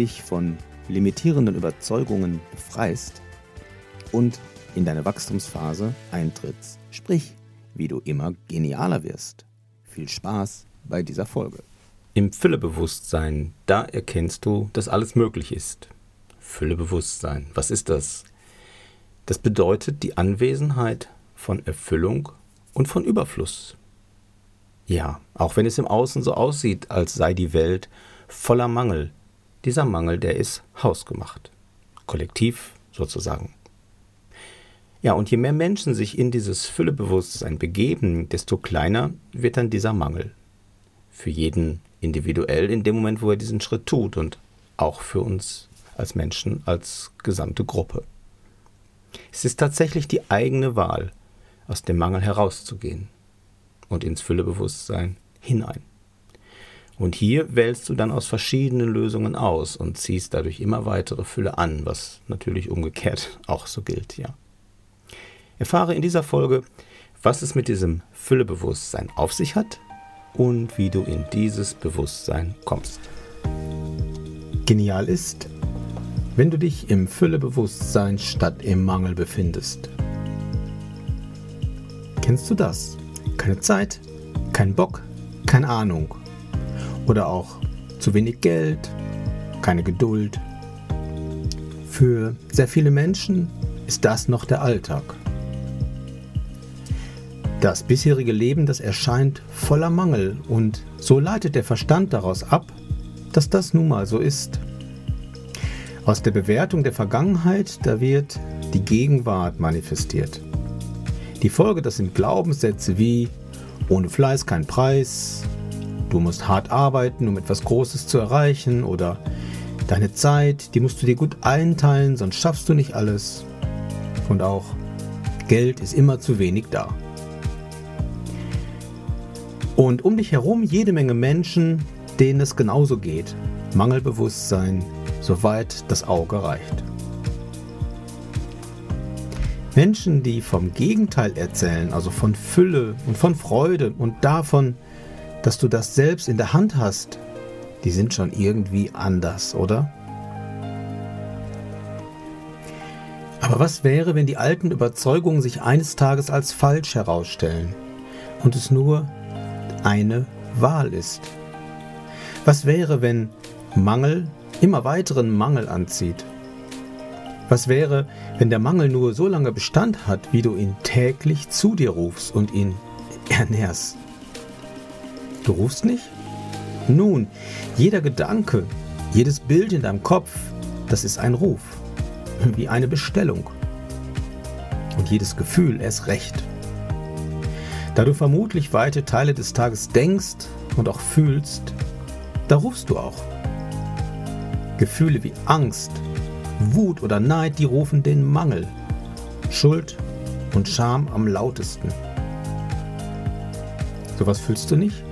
dich von limitierenden Überzeugungen befreist und in deine Wachstumsphase eintrittst, sprich, wie du immer genialer wirst. Viel Spaß bei dieser Folge. Im Füllebewusstsein, da erkennst du, dass alles möglich ist. Füllebewusstsein, was ist das? Das bedeutet die Anwesenheit von Erfüllung und von Überfluss. Ja, auch wenn es im Außen so aussieht, als sei die Welt voller Mangel, dieser Mangel, der ist hausgemacht. Kollektiv sozusagen. Ja, und je mehr Menschen sich in dieses Füllebewusstsein begeben, desto kleiner wird dann dieser Mangel. Für jeden individuell in dem Moment, wo er diesen Schritt tut und auch für uns als Menschen, als gesamte Gruppe. Es ist tatsächlich die eigene Wahl, aus dem Mangel herauszugehen und ins Füllebewusstsein hinein. Und hier wählst du dann aus verschiedenen Lösungen aus und ziehst dadurch immer weitere Fülle an, was natürlich umgekehrt auch so gilt, ja. Erfahre in dieser Folge, was es mit diesem Füllebewusstsein auf sich hat und wie du in dieses Bewusstsein kommst. Genial ist, wenn du dich im Füllebewusstsein statt im Mangel befindest. Kennst du das? Keine Zeit, kein Bock, keine Ahnung oder auch zu wenig Geld, keine Geduld. Für sehr viele Menschen ist das noch der Alltag. Das bisherige Leben, das erscheint voller Mangel und so leitet der Verstand daraus ab, dass das nun mal so ist. Aus der Bewertung der Vergangenheit, da wird die Gegenwart manifestiert. Die Folge, das sind Glaubenssätze wie ohne Fleiß kein Preis, Du musst hart arbeiten, um etwas Großes zu erreichen oder deine Zeit, die musst du dir gut einteilen, sonst schaffst du nicht alles. Und auch Geld ist immer zu wenig da. Und um dich herum jede Menge Menschen, denen es genauso geht. Mangelbewusstsein, soweit das Auge reicht. Menschen, die vom Gegenteil erzählen, also von Fülle und von Freude und davon, dass du das selbst in der Hand hast, die sind schon irgendwie anders, oder? Aber was wäre, wenn die alten Überzeugungen sich eines Tages als falsch herausstellen und es nur eine Wahl ist? Was wäre, wenn Mangel immer weiteren Mangel anzieht? Was wäre, wenn der Mangel nur so lange Bestand hat, wie du ihn täglich zu dir rufst und ihn ernährst? Du rufst nicht? Nun, jeder Gedanke, jedes Bild in deinem Kopf, das ist ein Ruf, wie eine Bestellung. Und jedes Gefühl erst recht. Da du vermutlich weite Teile des Tages denkst und auch fühlst, da rufst du auch. Gefühle wie Angst, Wut oder Neid, die rufen den Mangel, Schuld und Scham am lautesten. Sowas fühlst du nicht?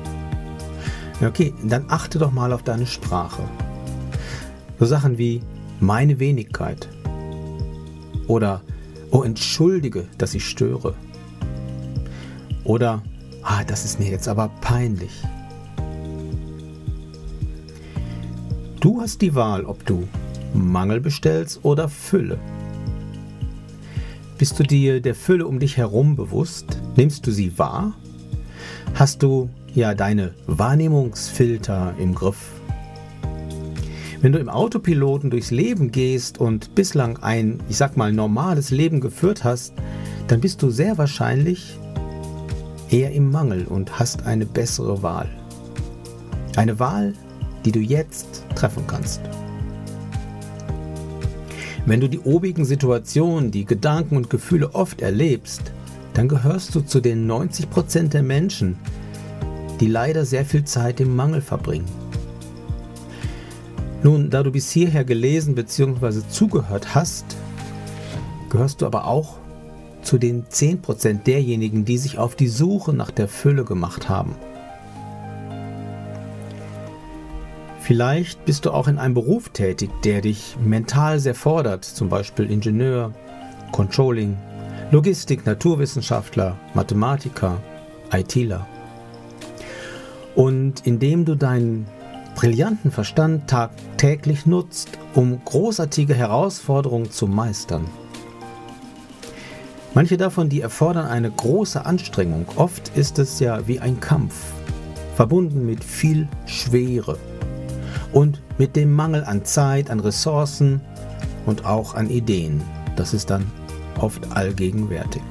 Okay, dann achte doch mal auf deine Sprache. So Sachen wie meine Wenigkeit oder oh entschuldige, dass ich störe oder ah, das ist mir jetzt aber peinlich. Du hast die Wahl, ob du Mangel bestellst oder Fülle. Bist du dir der Fülle um dich herum bewusst? Nimmst du sie wahr? Hast du ja deine Wahrnehmungsfilter im Griff. Wenn du im Autopiloten durchs Leben gehst und bislang ein, ich sag mal, normales Leben geführt hast, dann bist du sehr wahrscheinlich eher im Mangel und hast eine bessere Wahl. Eine Wahl, die du jetzt treffen kannst. Wenn du die obigen Situationen, die Gedanken und Gefühle oft erlebst, dann gehörst du zu den 90% der Menschen, die leider sehr viel Zeit im Mangel verbringen. Nun, da du bis hierher gelesen bzw. zugehört hast, gehörst du aber auch zu den 10% derjenigen, die sich auf die Suche nach der Fülle gemacht haben. Vielleicht bist du auch in einem Beruf tätig, der dich mental sehr fordert, zum Beispiel Ingenieur, Controlling, Logistik, Naturwissenschaftler, Mathematiker, ITler. Und indem du deinen brillanten Verstand tagtäglich nutzt, um großartige Herausforderungen zu meistern. Manche davon, die erfordern eine große Anstrengung. Oft ist es ja wie ein Kampf, verbunden mit viel Schwere und mit dem Mangel an Zeit, an Ressourcen und auch an Ideen. Das ist dann oft allgegenwärtig.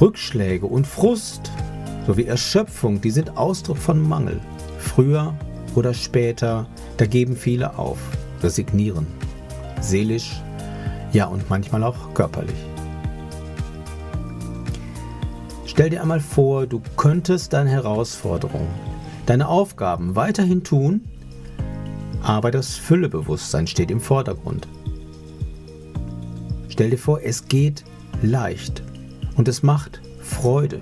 Rückschläge und Frust sowie Erschöpfung, die sind Ausdruck von Mangel. Früher oder später, da geben viele auf, resignieren. Seelisch, ja und manchmal auch körperlich. Stell dir einmal vor, du könntest deine Herausforderungen, deine Aufgaben weiterhin tun, aber das Füllebewusstsein steht im Vordergrund. Stell dir vor, es geht leicht und es macht Freude.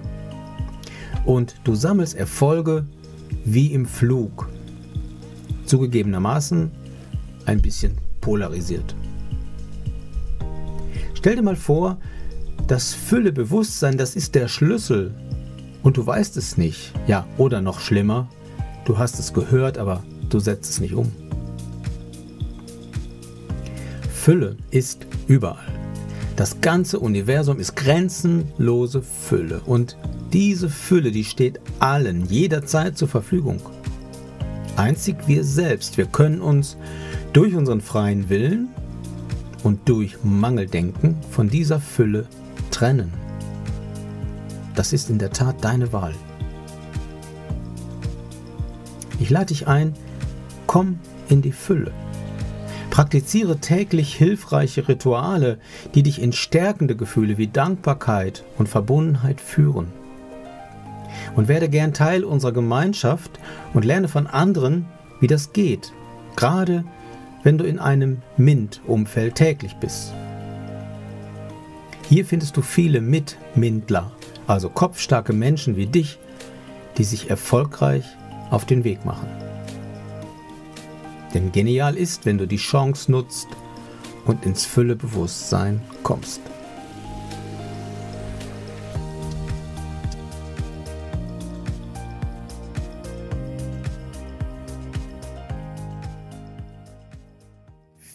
Und du sammelst Erfolge wie im Flug. Zugegebenermaßen ein bisschen polarisiert. Stell dir mal vor, das Füllebewusstsein, das ist der Schlüssel und du weißt es nicht. Ja, oder noch schlimmer, du hast es gehört, aber du setzt es nicht um. Fülle ist überall. Das ganze Universum ist grenzenlose Fülle und diese Fülle, die steht allen jederzeit zur Verfügung. Einzig wir selbst, wir können uns durch unseren freien Willen und durch Mangeldenken von dieser Fülle trennen. Das ist in der Tat deine Wahl. Ich lade dich ein, komm in die Fülle. Praktiziere täglich hilfreiche Rituale, die dich in stärkende Gefühle wie Dankbarkeit und Verbundenheit führen und werde gern Teil unserer Gemeinschaft und lerne von anderen, wie das geht, gerade wenn du in einem MINT-Umfeld täglich bist. Hier findest du viele Mitmindler, also kopfstarke Menschen wie dich, die sich erfolgreich auf den Weg machen. Denn genial ist, wenn du die Chance nutzt und ins Füllebewusstsein kommst.